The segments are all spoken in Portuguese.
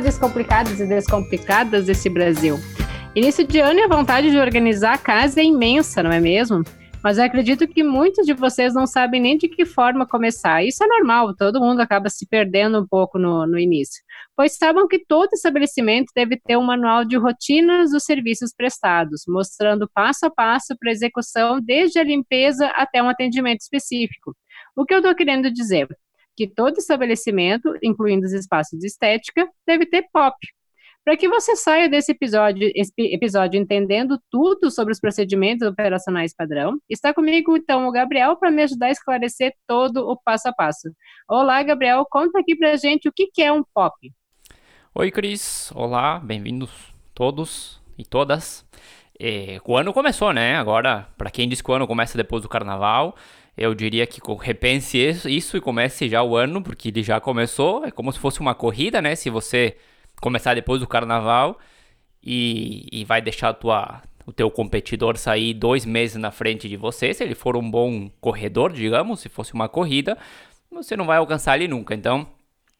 Olá, descomplicados e descomplicadas desse Brasil. Início de ano e a vontade de organizar a casa é imensa, não é mesmo? Mas eu acredito que muitos de vocês não sabem nem de que forma começar. Isso é normal, todo mundo acaba se perdendo um pouco no, no início. Pois sabem que todo estabelecimento deve ter um manual de rotinas dos serviços prestados, mostrando passo a passo para execução, desde a limpeza até um atendimento específico. O que eu estou querendo dizer? Que todo estabelecimento, incluindo os espaços de estética, deve ter POP, para que você saia desse episódio, episódio entendendo tudo sobre os procedimentos operacionais padrão, está comigo então o Gabriel para me ajudar a esclarecer todo o passo a passo. Olá, Gabriel, conta aqui para gente o que, que é um POP. Oi, Cris. Olá, bem-vindos todos e todas. É, o ano começou, né? Agora, para quem diz que o ano começa depois do carnaval, eu diria que repense isso e comece já o ano, porque ele já começou. É como se fosse uma corrida, né? Se você começar depois do carnaval e, e vai deixar tua, o teu competidor sair dois meses na frente de você. Se ele for um bom corredor, digamos, se fosse uma corrida, você não vai alcançar ele nunca. Então,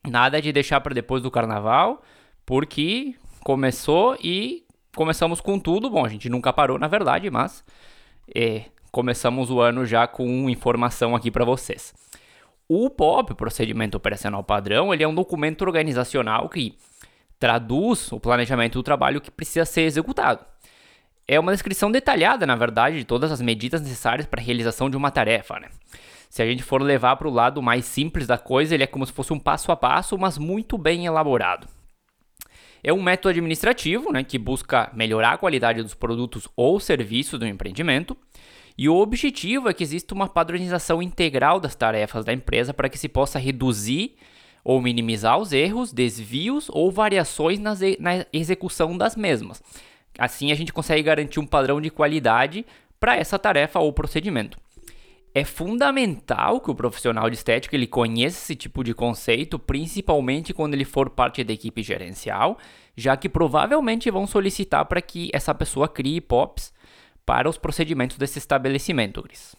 nada de deixar para depois do carnaval, porque começou e começamos com tudo. Bom, a gente nunca parou, na verdade, mas é, começamos o ano já com informação aqui para vocês. O POP, Procedimento Operacional Padrão, ele é um documento organizacional que traduz o planejamento do trabalho que precisa ser executado. É uma descrição detalhada, na verdade, de todas as medidas necessárias para a realização de uma tarefa. Né? Se a gente for levar para o lado mais simples da coisa, ele é como se fosse um passo a passo, mas muito bem elaborado. É um método administrativo né, que busca melhorar a qualidade dos produtos ou serviços do empreendimento. E o objetivo é que exista uma padronização integral das tarefas da empresa para que se possa reduzir ou minimizar os erros, desvios ou variações na execução das mesmas. Assim, a gente consegue garantir um padrão de qualidade para essa tarefa ou procedimento. É fundamental que o profissional de estética ele conheça esse tipo de conceito, principalmente quando ele for parte da equipe gerencial, já que provavelmente vão solicitar para que essa pessoa crie POPs para os procedimentos desse estabelecimento, Gris.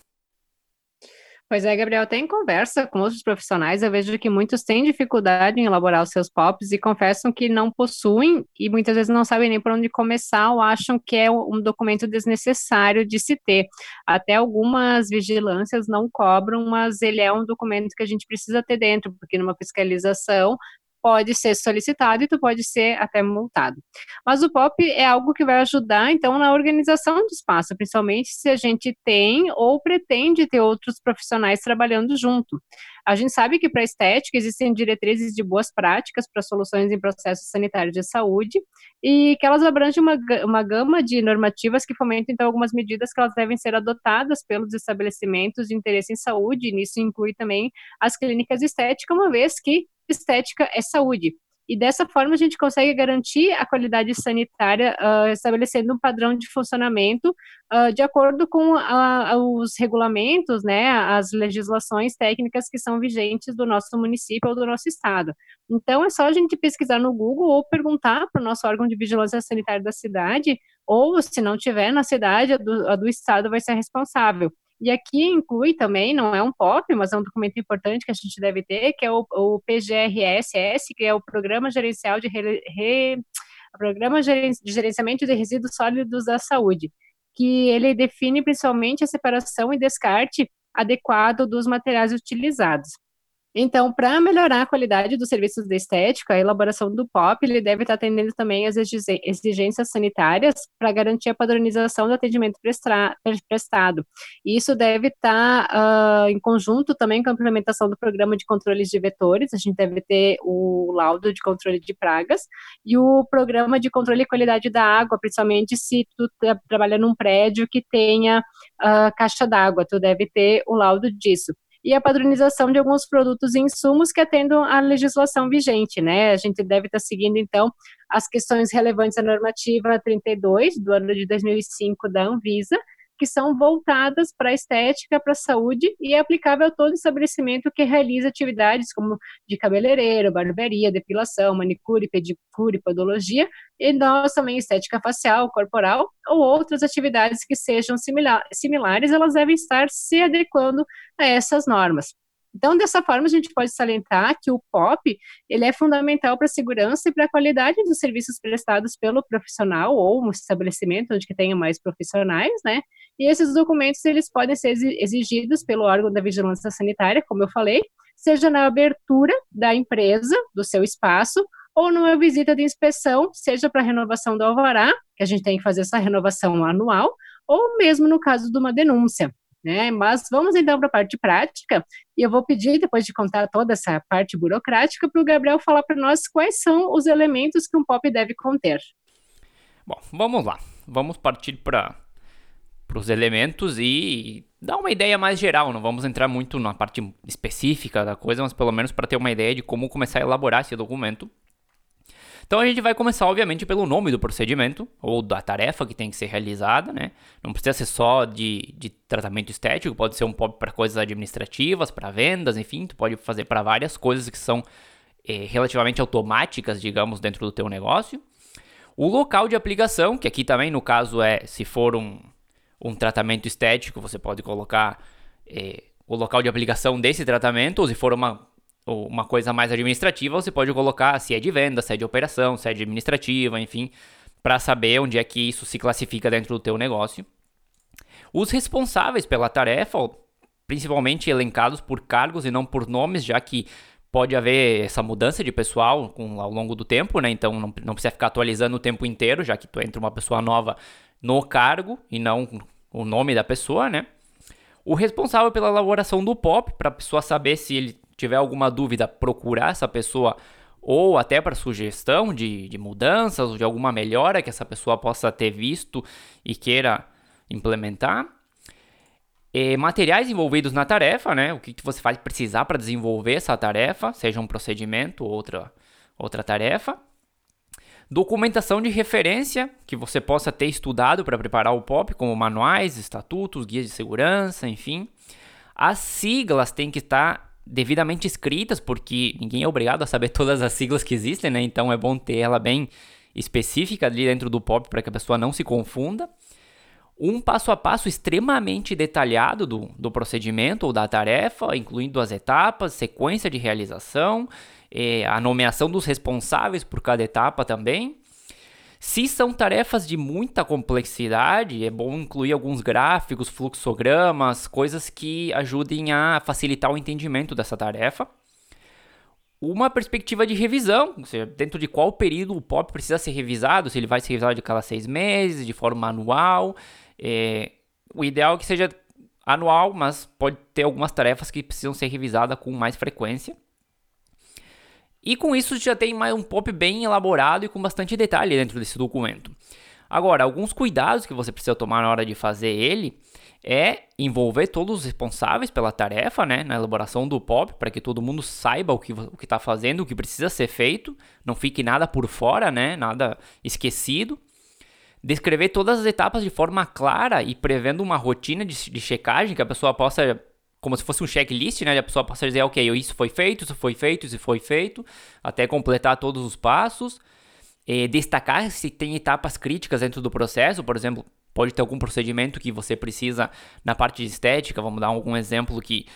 Pois é, Gabriel, tem conversa com outros profissionais, eu vejo que muitos têm dificuldade em elaborar os seus POPs e confessam que não possuem e muitas vezes não sabem nem por onde começar ou acham que é um documento desnecessário de se ter. Até algumas vigilâncias não cobram, mas ele é um documento que a gente precisa ter dentro, porque numa fiscalização pode ser solicitado e tu pode ser até multado. Mas o POP é algo que vai ajudar, então, na organização do espaço, principalmente se a gente tem ou pretende ter outros profissionais trabalhando junto. A gente sabe que para estética existem diretrizes de boas práticas para soluções em processos sanitários de saúde e que elas abrangem uma, uma gama de normativas que fomentam, então, algumas medidas que elas devem ser adotadas pelos estabelecimentos de interesse em saúde, e nisso inclui também as clínicas de estética, uma vez que estética é saúde. E dessa forma a gente consegue garantir a qualidade sanitária, uh, estabelecendo um padrão de funcionamento uh, de acordo com uh, os regulamentos, né, as legislações técnicas que são vigentes do nosso município ou do nosso estado. Então é só a gente pesquisar no Google ou perguntar para o nosso órgão de vigilância sanitária da cidade, ou se não tiver na cidade, a do, a do estado vai ser responsável. E aqui inclui também, não é um POP, mas é um documento importante que a gente deve ter, que é o, o PGRSS, que é o Programa Gerencial de Re, Re, Programa de Gerenciamento de Resíduos Sólidos da Saúde, que ele define principalmente a separação e descarte adequado dos materiais utilizados. Então, para melhorar a qualidade dos serviços de estética, a elaboração do POP ele deve estar atendendo também às exigências sanitárias para garantir a padronização do atendimento prestado. E isso deve estar uh, em conjunto também com a implementação do programa de controles de vetores, a gente deve ter o laudo de controle de pragas e o programa de controle e qualidade da água, principalmente se tu tá trabalha num prédio que tenha uh, caixa d'água, tu deve ter o laudo disso e a padronização de alguns produtos e insumos que atendam à legislação vigente, né? A gente deve estar seguindo, então, as questões relevantes à normativa 32 do ano de 2005 da Anvisa, que são voltadas para a estética, para a saúde e é aplicável a todo estabelecimento que realiza atividades como de cabeleireiro, barbearia, depilação, manicure, pedicure, podologia e nós também estética facial, corporal ou outras atividades que sejam similar, similares, elas devem estar se adequando a essas normas. Então, dessa forma, a gente pode salientar que o POP ele é fundamental para a segurança e para a qualidade dos serviços prestados pelo profissional ou um estabelecimento onde que tenha mais profissionais, né? E esses documentos eles podem ser exigidos pelo órgão da vigilância sanitária, como eu falei, seja na abertura da empresa, do seu espaço, ou numa visita de inspeção, seja para renovação do alvará, que a gente tem que fazer essa renovação anual, ou mesmo no caso de uma denúncia. Né? Mas vamos então para a parte prática, e eu vou pedir, depois de contar toda essa parte burocrática, para o Gabriel falar para nós quais são os elementos que um POP deve conter. Bom, vamos lá. Vamos partir para os elementos e dar uma ideia mais geral. Não vamos entrar muito na parte específica da coisa, mas pelo menos para ter uma ideia de como começar a elaborar esse documento. Então a gente vai começar, obviamente, pelo nome do procedimento ou da tarefa que tem que ser realizada, né? Não precisa ser só de, de tratamento estético, pode ser um POP para coisas administrativas, para vendas, enfim, tu pode fazer para várias coisas que são é, relativamente automáticas, digamos, dentro do teu negócio. O local de aplicação, que aqui também no caso é, se for um, um tratamento estético, você pode colocar é, o local de aplicação desse tratamento, ou se for uma uma coisa mais administrativa, você pode colocar se é de venda, se é de operação, se é de administrativa, enfim, para saber onde é que isso se classifica dentro do teu negócio. Os responsáveis pela tarefa, principalmente elencados por cargos e não por nomes, já que pode haver essa mudança de pessoal com, ao longo do tempo, né? Então não, não precisa ficar atualizando o tempo inteiro, já que tu entra uma pessoa nova no cargo e não o nome da pessoa, né? O responsável pela elaboração do POP, para a pessoa saber se ele tiver alguma dúvida, procurar essa pessoa ou até para sugestão de, de mudanças ou de alguma melhora que essa pessoa possa ter visto e queira implementar. E materiais envolvidos na tarefa, né? O que, que você vai precisar para desenvolver essa tarefa, seja um procedimento ou outra, outra tarefa. Documentação de referência que você possa ter estudado para preparar o POP, como manuais, estatutos, guias de segurança, enfim. As siglas têm que estar devidamente escritas, porque ninguém é obrigado a saber todas as siglas que existem, né? Então é bom ter ela bem específica ali dentro do POP para que a pessoa não se confunda. Um passo a passo extremamente detalhado do, do procedimento ou da tarefa, incluindo as etapas, sequência de realização, eh, a nomeação dos responsáveis por cada etapa também. Se são tarefas de muita complexidade, é bom incluir alguns gráficos, fluxogramas, coisas que ajudem a facilitar o entendimento dessa tarefa. Uma perspectiva de revisão, ou seja, dentro de qual período o POP precisa ser revisado, se ele vai ser revisado de cada seis meses, de forma anual. É, o ideal é que seja anual, mas pode ter algumas tarefas que precisam ser revisadas com mais frequência. E com isso já tem mais um pop bem elaborado e com bastante detalhe dentro desse documento. Agora, alguns cuidados que você precisa tomar na hora de fazer ele é envolver todos os responsáveis pela tarefa, né, na elaboração do POP, para que todo mundo saiba o que o está fazendo, o que precisa ser feito, não fique nada por fora, né, nada esquecido. Descrever todas as etapas de forma clara e prevendo uma rotina de, de checagem que a pessoa possa como se fosse um checklist, né? A pessoa possa dizer, ok, isso foi feito, isso foi feito, isso foi feito, até completar todos os passos. E destacar se tem etapas críticas dentro do processo, por exemplo, pode ter algum procedimento que você precisa na parte de estética, vamos dar algum exemplo que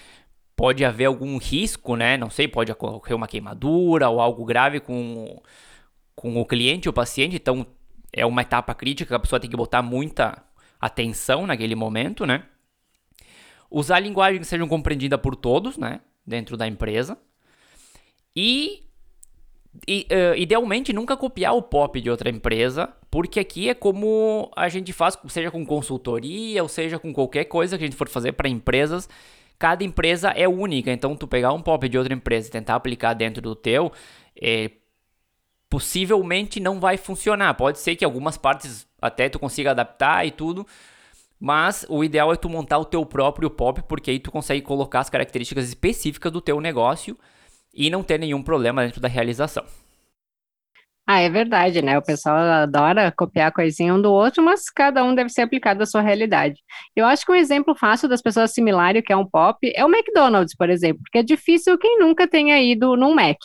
pode haver algum risco, né? Não sei, pode ocorrer uma queimadura ou algo grave com, com o cliente ou paciente, então é uma etapa crítica a pessoa tem que botar muita atenção naquele momento, né? Usar linguagem que sejam compreendida por todos, né, dentro da empresa. E, e uh, idealmente nunca copiar o pop de outra empresa, porque aqui é como a gente faz, seja com consultoria ou seja com qualquer coisa que a gente for fazer para empresas. Cada empresa é única, então tu pegar um pop de outra empresa e tentar aplicar dentro do teu, é, possivelmente não vai funcionar. Pode ser que algumas partes até tu consiga adaptar e tudo, mas o ideal é tu montar o teu próprio pop, porque aí tu consegue colocar as características específicas do teu negócio e não ter nenhum problema dentro da realização. Ah, é verdade, né? O pessoal adora copiar coisinha um do outro, mas cada um deve ser aplicado à sua realidade. Eu acho que um exemplo fácil das pessoas assimilarem o que é um pop é o McDonald's, por exemplo, porque é difícil quem nunca tenha ido num Mac.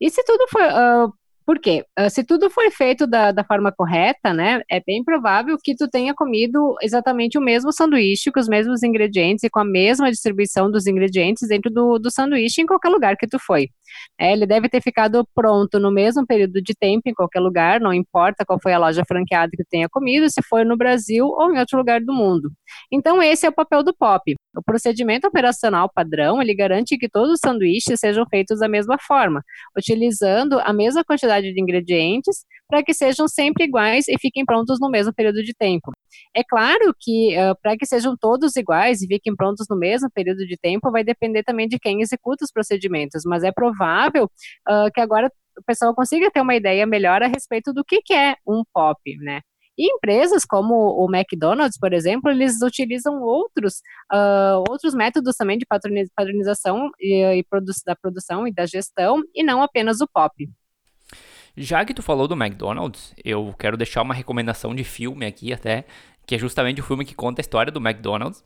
E se tudo for, uh, Por quê? Uh, se tudo foi feito da, da forma correta, né, é bem provável que tu tenha comido exatamente o mesmo sanduíche, com os mesmos ingredientes e com a mesma distribuição dos ingredientes dentro do, do sanduíche em qualquer lugar que tu foi. É, ele deve ter ficado pronto no mesmo período de tempo em qualquer lugar, não importa qual foi a loja franqueada que tenha comido, se foi no Brasil ou em outro lugar do mundo. Então esse é o papel do POP. O procedimento operacional padrão, ele garante que todos os sanduíches sejam feitos da mesma forma, utilizando a mesma quantidade de ingredientes para que sejam sempre iguais e fiquem prontos no mesmo período de tempo. É claro que uh, para que sejam todos iguais e fiquem prontos no mesmo período de tempo, vai depender também de quem executa os procedimentos, mas é provável uh, que agora o pessoal consiga ter uma ideia melhor a respeito do que, que é um POP, né? E empresas como o McDonald's, por exemplo, eles utilizam outros, uh, outros métodos também de padronização e, e produ da produção e da gestão, e não apenas o POP. Já que tu falou do McDonald's, eu quero deixar uma recomendação de filme aqui até, que é justamente o filme que conta a história do McDonald's.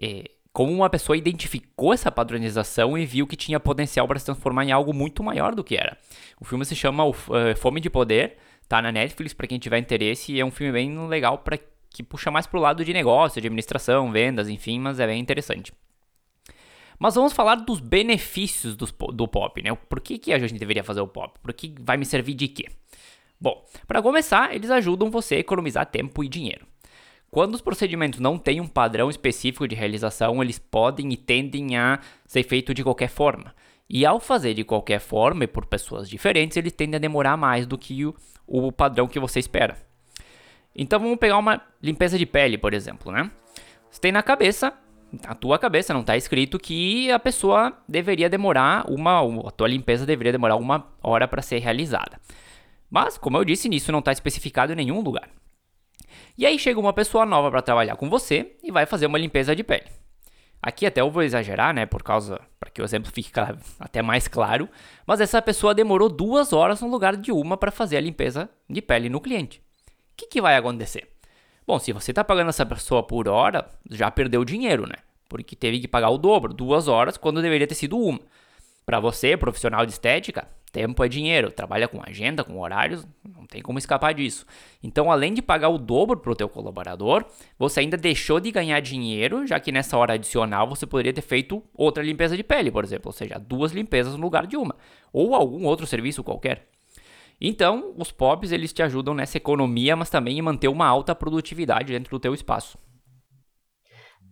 É, como uma pessoa identificou essa padronização e viu que tinha potencial para se transformar em algo muito maior do que era. O filme se chama uh, Fome de Poder, tá na Netflix para quem tiver interesse e é um filme bem legal para que puxa mais pro lado de negócio, de administração, vendas, enfim, mas é bem interessante. Mas vamos falar dos benefícios do, do pop, né? Por que, que a gente deveria fazer o pop? Por que vai me servir de quê? Bom, para começar, eles ajudam você a economizar tempo e dinheiro. Quando os procedimentos não têm um padrão específico de realização, eles podem e tendem a ser feitos de qualquer forma. E ao fazer de qualquer forma e por pessoas diferentes, eles tendem a demorar mais do que o, o padrão que você espera. Então vamos pegar uma limpeza de pele, por exemplo, né? Você tem na cabeça, na tua cabeça não está escrito que a pessoa deveria demorar uma, a tua limpeza deveria demorar uma hora para ser realizada. Mas, como eu disse, nisso não está especificado em nenhum lugar. E aí chega uma pessoa nova para trabalhar com você e vai fazer uma limpeza de pele. Aqui até eu vou exagerar, né, por causa para que o exemplo fique até mais claro, mas essa pessoa demorou duas horas no lugar de uma para fazer a limpeza de pele no cliente. O que, que vai acontecer? Bom, se você está pagando essa pessoa por hora, já perdeu dinheiro, né? Porque teve que pagar o dobro, duas horas, quando deveria ter sido uma. Para você, profissional de estética, tempo é dinheiro, trabalha com agenda, com horários, não tem como escapar disso. Então, além de pagar o dobro para o teu colaborador, você ainda deixou de ganhar dinheiro, já que nessa hora adicional você poderia ter feito outra limpeza de pele, por exemplo, ou seja, duas limpezas no lugar de uma, ou algum outro serviço qualquer. Então, os POPs eles te ajudam nessa economia, mas também em manter uma alta produtividade dentro do teu espaço.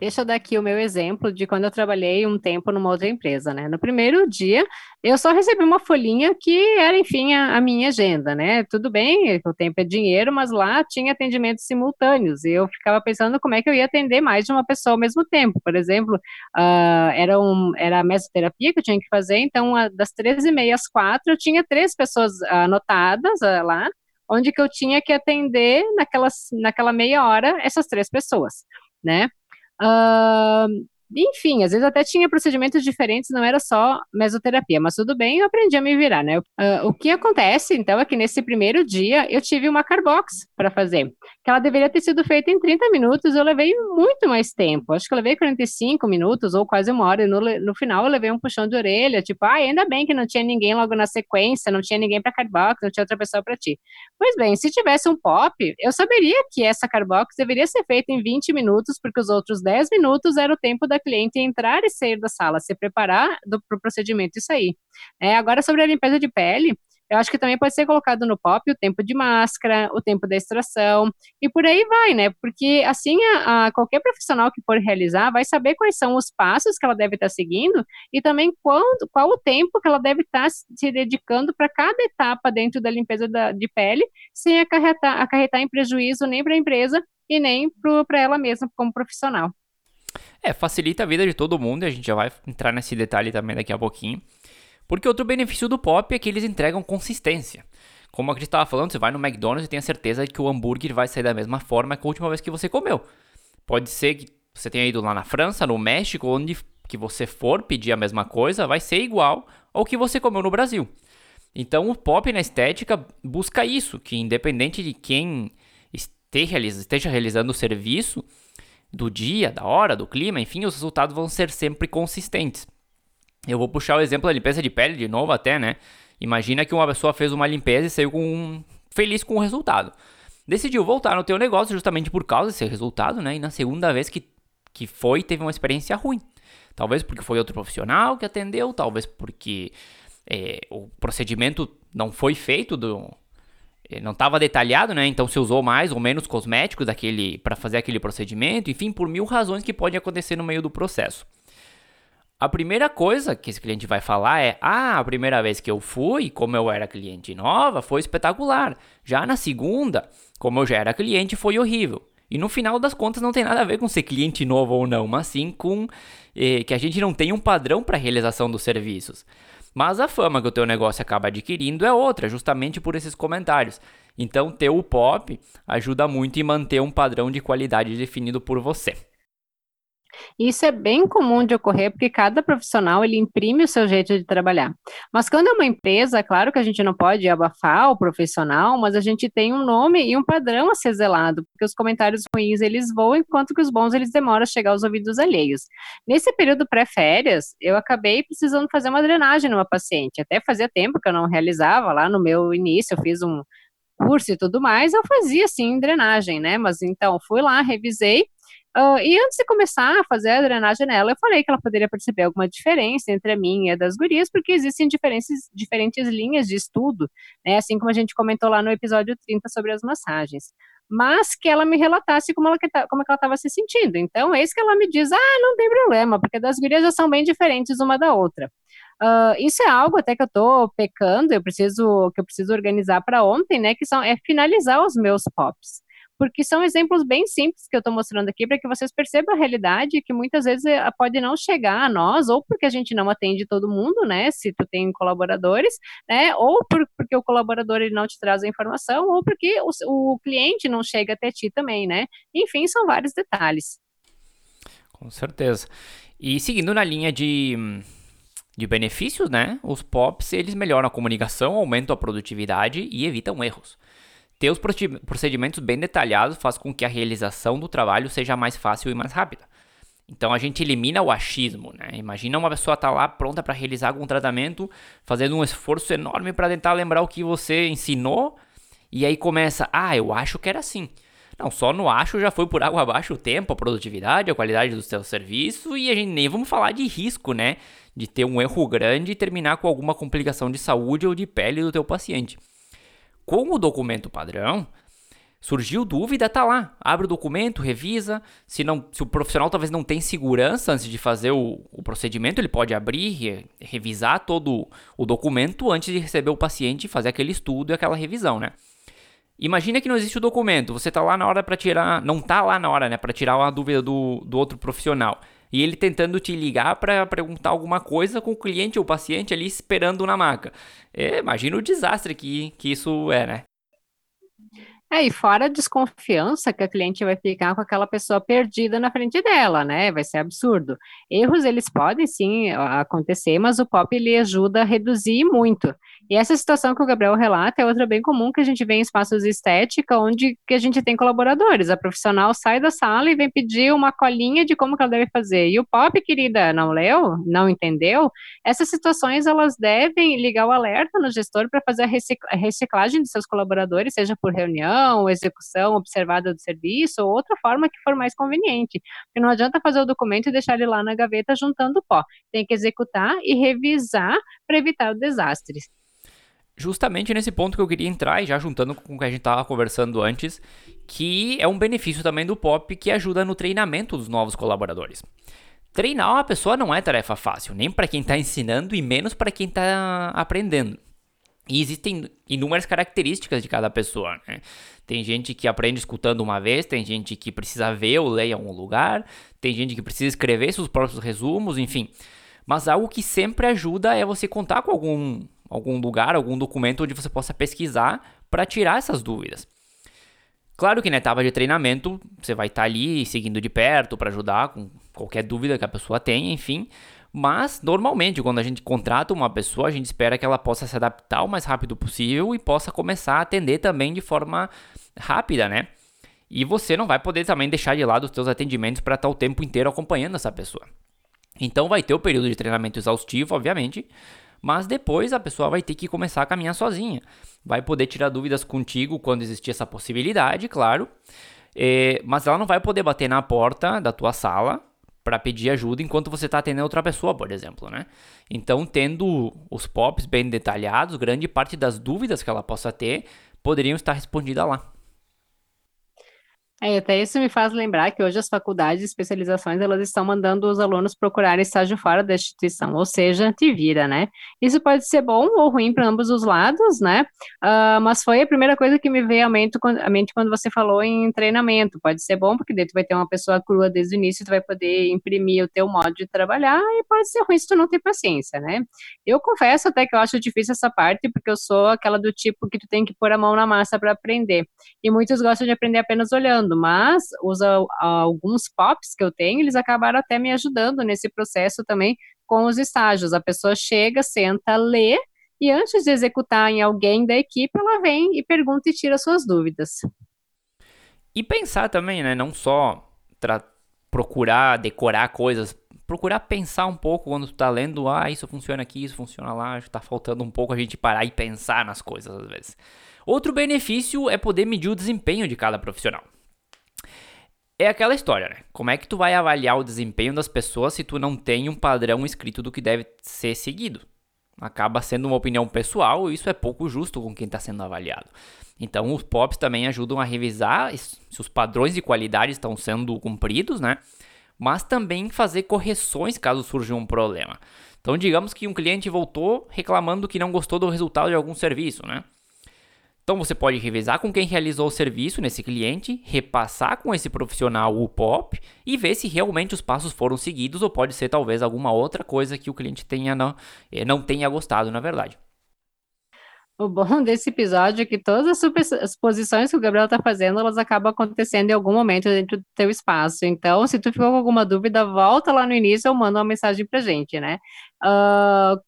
Deixa eu dar aqui o meu exemplo de quando eu trabalhei um tempo numa outra empresa, né? No primeiro dia, eu só recebi uma folhinha que era, enfim, a, a, minha agenda, né? Tudo bem, o tempo é dinheiro, mas lá tinha atendimentos simultâneos, e eu ficava pensando como é que eu ia atender mais de uma pessoa ao mesmo tempo. Por exemplo, uh, era, um, era a mesoterapia que eu tinha que fazer, então, das três e meia às quatro, eu tinha três pessoas anotadas uh, lá, onde que eu tinha que atender naquelas, naquela meia hora essas três pessoas, né? Uh, enfim, às vezes até tinha procedimentos diferentes, não era só mesoterapia, mas tudo bem, eu aprendi a me virar, né? Uh, o que acontece, então, é que nesse primeiro dia eu tive uma carbox para fazer, que ela deveria ter sido feita em 30 minutos, eu levei muito mais tempo, acho que eu levei 45 minutos ou quase uma hora, e no, no final eu levei um puxão de orelha, tipo, ah, ainda bem que não tinha ninguém logo na sequência, não tinha ninguém para carbox, não tinha outra pessoa para ti. Pois bem, se tivesse um pop, eu saberia que essa carbox deveria ser feita em 20 minutos, porque os outros 10 minutos era o tempo da cliente entrar e sair da sala, se preparar para o pro procedimento e sair. É, agora, sobre a limpeza de pele, eu acho que também pode ser colocado no POP o tempo de máscara, o tempo da extração, e por aí vai, né? Porque assim a, a qualquer profissional que for realizar vai saber quais são os passos que ela deve estar seguindo e também quando, qual o tempo que ela deve estar se dedicando para cada etapa dentro da limpeza da, de pele, sem acarretar, acarretar em prejuízo nem para a empresa e nem para ela mesma como profissional. É, facilita a vida de todo mundo, e a gente já vai entrar nesse detalhe também daqui a pouquinho. Porque outro benefício do pop é que eles entregam consistência. Como a gente estava falando, você vai no McDonald's e tem a certeza de que o hambúrguer vai sair da mesma forma que a última vez que você comeu. Pode ser que você tenha ido lá na França, no México, onde que você for pedir a mesma coisa, vai ser igual ao que você comeu no Brasil. Então o pop na estética busca isso, que independente de quem esteja realizando o serviço, do dia, da hora, do clima, enfim, os resultados vão ser sempre consistentes. Eu vou puxar o exemplo da limpeza de pele de novo até, né? Imagina que uma pessoa fez uma limpeza e saiu com feliz com o resultado. Decidiu voltar no teu negócio justamente por causa desse resultado, né? E na segunda vez que, que foi, teve uma experiência ruim. Talvez porque foi outro profissional que atendeu, talvez porque é, o procedimento não foi feito do, não estava detalhado, né? Então se usou mais ou menos cosméticos daquele para fazer aquele procedimento, enfim, por mil razões que podem acontecer no meio do processo. A primeira coisa que esse cliente vai falar é: Ah, a primeira vez que eu fui, como eu era cliente nova, foi espetacular. Já na segunda, como eu já era cliente, foi horrível. E no final das contas não tem nada a ver com ser cliente novo ou não, mas sim com eh, que a gente não tem um padrão para realização dos serviços. Mas a fama que o teu negócio acaba adquirindo é outra, justamente por esses comentários. Então, ter o pop ajuda muito em manter um padrão de qualidade definido por você. Isso é bem comum de ocorrer porque cada profissional ele imprime o seu jeito de trabalhar. Mas quando é uma empresa, é claro que a gente não pode abafar o profissional, mas a gente tem um nome e um padrão a ser zelado, porque os comentários ruins eles voam, enquanto que os bons eles demoram a chegar aos ouvidos alheios. Nesse período pré-férias, eu acabei precisando fazer uma drenagem numa paciente. Até fazia tempo que eu não realizava lá no meu início, eu fiz um curso e tudo mais, eu fazia sim drenagem, né? Mas então fui lá, revisei Uh, e antes de começar a fazer a drenagem nela, eu falei que ela poderia perceber alguma diferença entre a minha e a das gurias, porque existem diferentes, diferentes linhas de estudo, né, assim como a gente comentou lá no episódio 30 sobre as massagens. Mas que ela me relatasse como ela como é ela estava se sentindo. Então, é isso que ela me diz: ah, não tem problema, porque das gurias já são bem diferentes uma da outra. Uh, isso é algo até que eu estou pecando, eu preciso que eu preciso organizar para ontem, né? Que são é finalizar os meus pops porque são exemplos bem simples que eu estou mostrando aqui para que vocês percebam a realidade que muitas vezes eh, pode não chegar a nós, ou porque a gente não atende todo mundo, né, se tu tem colaboradores, né, ou por, porque o colaborador ele não te traz a informação, ou porque o, o cliente não chega até ti também, né, enfim, são vários detalhes. Com certeza. E seguindo na linha de, de benefícios, né, os POPs, eles melhoram a comunicação, aumentam a produtividade e evitam erros. Ter os procedimentos bem detalhados faz com que a realização do trabalho seja mais fácil e mais rápida. Então a gente elimina o achismo, né? Imagina uma pessoa estar tá lá pronta para realizar algum tratamento, fazendo um esforço enorme para tentar lembrar o que você ensinou, e aí começa, ah, eu acho que era assim. Não, só no acho já foi por água abaixo o tempo, a produtividade, a qualidade do seu serviço, e a gente nem vamos falar de risco, né? De ter um erro grande e terminar com alguma complicação de saúde ou de pele do teu paciente com o documento padrão, surgiu dúvida, tá lá. Abre o documento, revisa. Se, não, se o profissional talvez não tem segurança antes de fazer o, o procedimento, ele pode abrir, re, revisar todo o documento antes de receber o paciente e fazer aquele estudo e aquela revisão, né? Imagina que não existe o documento, você tá lá na hora para tirar, não tá lá na hora, né, para tirar uma dúvida do, do outro profissional e ele tentando te ligar para perguntar alguma coisa com o cliente ou paciente ali esperando na maca. É, imagina o desastre que, que isso é, né? É, e fora a desconfiança que a cliente vai ficar com aquela pessoa perdida na frente dela, né? Vai ser absurdo. Erros, eles podem sim acontecer, mas o POP ele ajuda a reduzir muito. E essa situação que o Gabriel relata é outra bem comum que a gente vê em espaços de estética, onde que a gente tem colaboradores. A profissional sai da sala e vem pedir uma colinha de como ela deve fazer. E o POP, querida, não leu? Não entendeu? Essas situações, elas devem ligar o alerta no gestor para fazer a reciclagem de seus colaboradores, seja por reunião, execução observada do serviço, ou outra forma que for mais conveniente. Porque não adianta fazer o documento e deixar ele lá na gaveta juntando pó. Tem que executar e revisar para evitar desastres justamente nesse ponto que eu queria entrar, e já juntando com o que a gente estava conversando antes, que é um benefício também do POP que ajuda no treinamento dos novos colaboradores. Treinar uma pessoa não é tarefa fácil, nem para quem está ensinando e menos para quem está aprendendo. E existem inúmeras características de cada pessoa. Né? Tem gente que aprende escutando uma vez, tem gente que precisa ver ou ler em algum lugar, tem gente que precisa escrever seus próprios resumos, enfim. Mas algo que sempre ajuda é você contar com algum algum lugar, algum documento onde você possa pesquisar para tirar essas dúvidas. Claro que na etapa de treinamento você vai estar tá ali seguindo de perto para ajudar com qualquer dúvida que a pessoa tenha, enfim. Mas normalmente quando a gente contrata uma pessoa, a gente espera que ela possa se adaptar o mais rápido possível e possa começar a atender também de forma rápida, né? E você não vai poder também deixar de lado os seus atendimentos para estar o tempo inteiro acompanhando essa pessoa. Então vai ter o período de treinamento exaustivo, obviamente, mas depois a pessoa vai ter que começar a caminhar sozinha. Vai poder tirar dúvidas contigo quando existir essa possibilidade, claro, é, mas ela não vai poder bater na porta da tua sala para pedir ajuda enquanto você está atendendo outra pessoa, por exemplo, né? Então, tendo os POPs bem detalhados, grande parte das dúvidas que ela possa ter poderiam estar respondidas lá. É, até isso me faz lembrar que hoje as faculdades e especializações elas estão mandando os alunos procurar estágio fora da instituição, ou seja, te vira, né? Isso pode ser bom ou ruim para ambos os lados, né? Uh, mas foi a primeira coisa que me veio à mente, à mente quando você falou em treinamento. Pode ser bom porque daí tu vai ter uma pessoa crua desde o início, tu vai poder imprimir o teu modo de trabalhar, e pode ser ruim se tu não tem paciência, né? Eu confesso até que eu acho difícil essa parte, porque eu sou aquela do tipo que tu tem que pôr a mão na massa para aprender. E muitos gostam de aprender apenas olhando mas os alguns POPs que eu tenho, eles acabaram até me ajudando nesse processo também com os estágios. A pessoa chega, senta, lê, e antes de executar em alguém da equipe, ela vem e pergunta e tira suas dúvidas. E pensar também, né? Não só procurar decorar coisas, procurar pensar um pouco quando tu tá lendo, ah, isso funciona aqui, isso funciona lá, acho que tá faltando um pouco a gente parar e pensar nas coisas às vezes. Outro benefício é poder medir o desempenho de cada profissional é aquela história, né? Como é que tu vai avaliar o desempenho das pessoas se tu não tem um padrão escrito do que deve ser seguido? Acaba sendo uma opinião pessoal e isso é pouco justo com quem está sendo avaliado. Então, os POPs também ajudam a revisar se os padrões de qualidade estão sendo cumpridos, né? Mas também fazer correções caso surja um problema. Então, digamos que um cliente voltou reclamando que não gostou do resultado de algum serviço, né? Então você pode revisar com quem realizou o serviço nesse cliente, repassar com esse profissional o POP e ver se realmente os passos foram seguidos ou pode ser talvez alguma outra coisa que o cliente tenha não, eh, não tenha gostado, na verdade. O bom desse episódio é que todas as posições que o Gabriel está fazendo, elas acabam acontecendo em algum momento dentro do teu espaço. Então, se tu ficou com alguma dúvida, volta lá no início ou manda uma mensagem pra gente, né? Uh,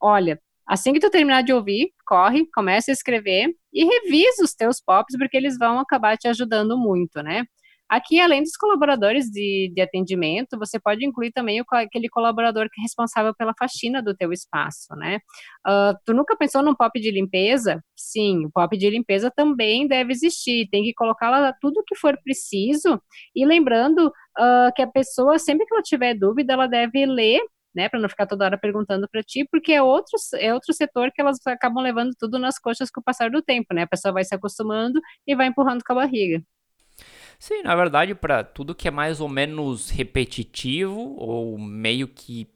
olha, Assim que tu terminar de ouvir, corre, começa a escrever e revisa os teus pops, porque eles vão acabar te ajudando muito, né? Aqui, além dos colaboradores de, de atendimento, você pode incluir também o, aquele colaborador que é responsável pela faxina do teu espaço, né? Uh, tu nunca pensou num pop de limpeza? Sim, o pop de limpeza também deve existir. Tem que colocar lá tudo que for preciso e lembrando uh, que a pessoa, sempre que ela tiver dúvida, ela deve ler né, para não ficar toda hora perguntando para ti, porque é outro, é outro setor que elas acabam levando tudo nas coxas com o passar do tempo, né? A pessoa vai se acostumando e vai empurrando com a barriga. Sim, na verdade, para tudo que é mais ou menos repetitivo ou meio que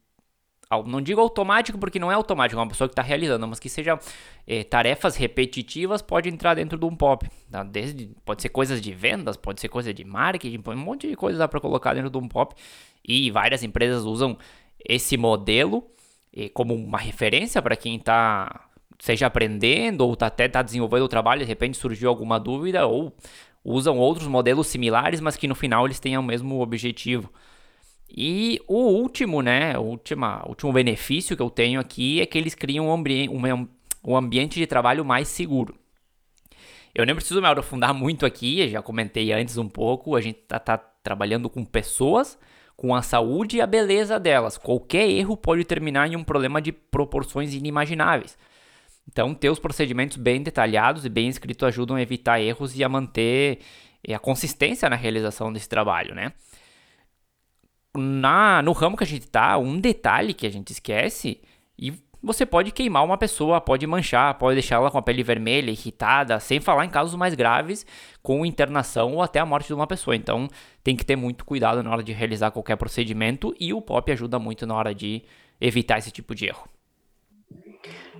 não digo automático porque não é automático, é uma pessoa que está realizando, mas que seja é, tarefas repetitivas pode entrar dentro de um pop. Tá? Desde, pode ser coisas de vendas, pode ser coisa de marketing, um monte de coisa dá para colocar dentro de um pop. E várias empresas usam esse modelo como uma referência para quem está seja aprendendo ou tá, até está desenvolvendo o trabalho, de repente surgiu alguma dúvida ou usam outros modelos similares, mas que no final eles tenham o mesmo objetivo. E o último, né, o última, último benefício que eu tenho aqui é que eles criam um, ambi um, um ambiente de trabalho mais seguro. Eu nem preciso me aprofundar muito aqui, já comentei antes um pouco, a gente está tá trabalhando com pessoas, com a saúde e a beleza delas. Qualquer erro pode terminar em um problema de proporções inimagináveis. Então, ter os procedimentos bem detalhados e bem escritos ajudam a evitar erros e a manter a consistência na realização desse trabalho, né? Na, no ramo que a gente está, um detalhe que a gente esquece e você pode queimar uma pessoa, pode manchar, pode deixar ela com a pele vermelha, irritada, sem falar em casos mais graves, com internação ou até a morte de uma pessoa. Então, tem que ter muito cuidado na hora de realizar qualquer procedimento e o POP ajuda muito na hora de evitar esse tipo de erro.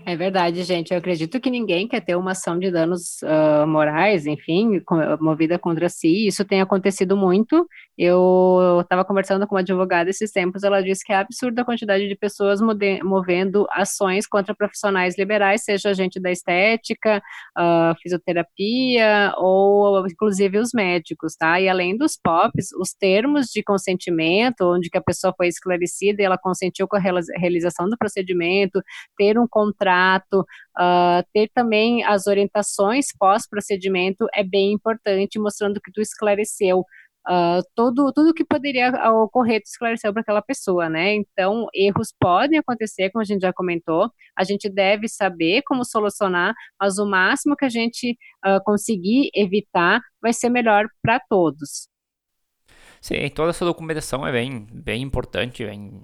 É verdade, gente. Eu acredito que ninguém quer ter uma ação de danos uh, morais, enfim, movida contra si. Isso tem acontecido muito. Eu estava conversando com uma advogada esses tempos. Ela disse que é absurda a quantidade de pessoas movendo ações contra profissionais liberais, seja gente da estética, uh, fisioterapia ou inclusive os médicos, tá? E além dos POPs, os termos de consentimento, onde que a pessoa foi esclarecida e ela consentiu com a realização do procedimento, ter um contrato contrato, uh, ter também as orientações pós-procedimento é bem importante, mostrando que tu esclareceu uh, todo, tudo que poderia ocorrer tu esclareceu para aquela pessoa, né? Então, erros podem acontecer, como a gente já comentou, a gente deve saber como solucionar, mas o máximo que a gente uh, conseguir evitar vai ser melhor para todos. Sim, toda essa documentação é bem, bem importante, bem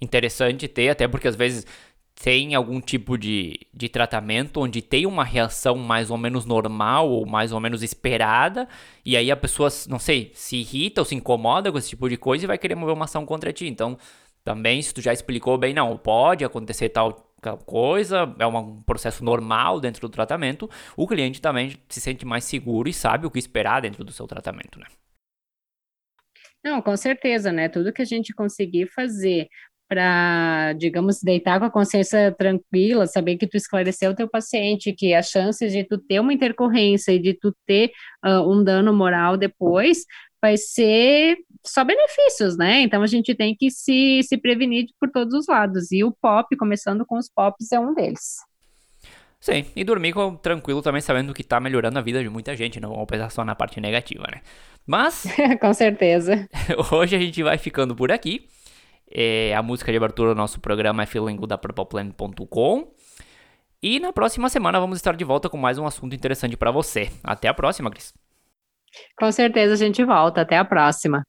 interessante ter, até porque às vezes tem algum tipo de, de tratamento onde tem uma reação mais ou menos normal ou mais ou menos esperada, e aí a pessoa, não sei, se irrita ou se incomoda com esse tipo de coisa e vai querer mover uma ação contra ti. Então, também, se tu já explicou bem, não, pode acontecer tal, tal coisa, é um processo normal dentro do tratamento, o cliente também se sente mais seguro e sabe o que esperar dentro do seu tratamento, né? Não, com certeza, né? Tudo que a gente conseguir fazer para, digamos, deitar com a consciência tranquila, saber que tu esclareceu o teu paciente, que as chances de tu ter uma intercorrência e de tu ter uh, um dano moral depois vai ser só benefícios, né? Então a gente tem que se, se prevenir por todos os lados. E o pop, começando com os pops, é um deles. Sim, e dormir com, tranquilo também, sabendo que tá melhorando a vida de muita gente, não vamos pensar só na parte negativa, né? Mas. com certeza. hoje a gente vai ficando por aqui. É, a música de abertura do nosso programa é feelinggoodapurpleplanet.com. E na próxima semana vamos estar de volta com mais um assunto interessante para você. Até a próxima, Cris. Com certeza a gente volta. Até a próxima.